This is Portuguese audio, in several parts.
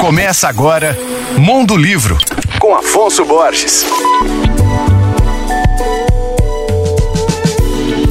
Começa agora Mundo Livro, com Afonso Borges.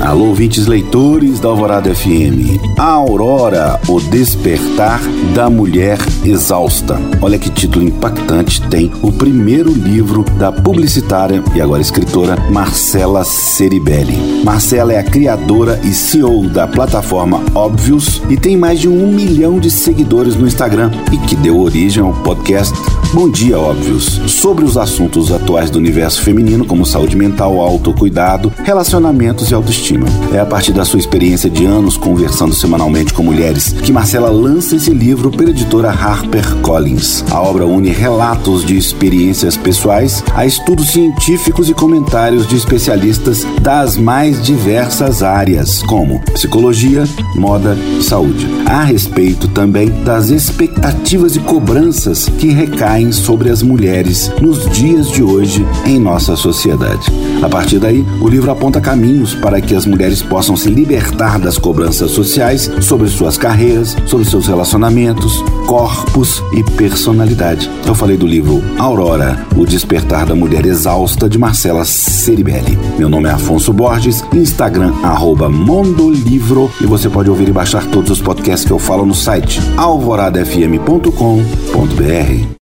Alô, ouvintes leitores da Alvorada FM. A Aurora, o despertar da mulher exausta. Olha que título impactante tem o primeiro livro da publicitária e agora escritora Marcela Ceribelli. Marcela é a criadora e CEO da plataforma Óbvios e tem mais de um milhão de seguidores no Instagram e que deu origem ao podcast Bom Dia Óbvios, sobre os assuntos atuais do universo feminino, como saúde mental, autocuidado, relacionamentos e autoestima. É a partir da sua experiência de anos conversando semanalmente com mulheres que Marcela lança esse livro pela editora Collins. A obra une relatos de experiências pessoais a estudos científicos e comentários de especialistas das mais diversas áreas, como psicologia, moda e saúde. A respeito também das expectativas e cobranças que recaem sobre as mulheres nos dias de hoje em nossa sociedade. A partir daí, o livro aponta caminhos para que as mulheres possam se libertar das cobranças sociais sobre suas carreiras, sobre seus relacionamentos, corpos e personalidade. Eu falei do livro Aurora, O Despertar da Mulher Exausta, de Marcela Ceribelli. Meu nome é Afonso Borges, Instagram, arroba Mondolivro, e você pode ouvir e baixar todos os podcasts que eu falo no site alvoradafm.com.br.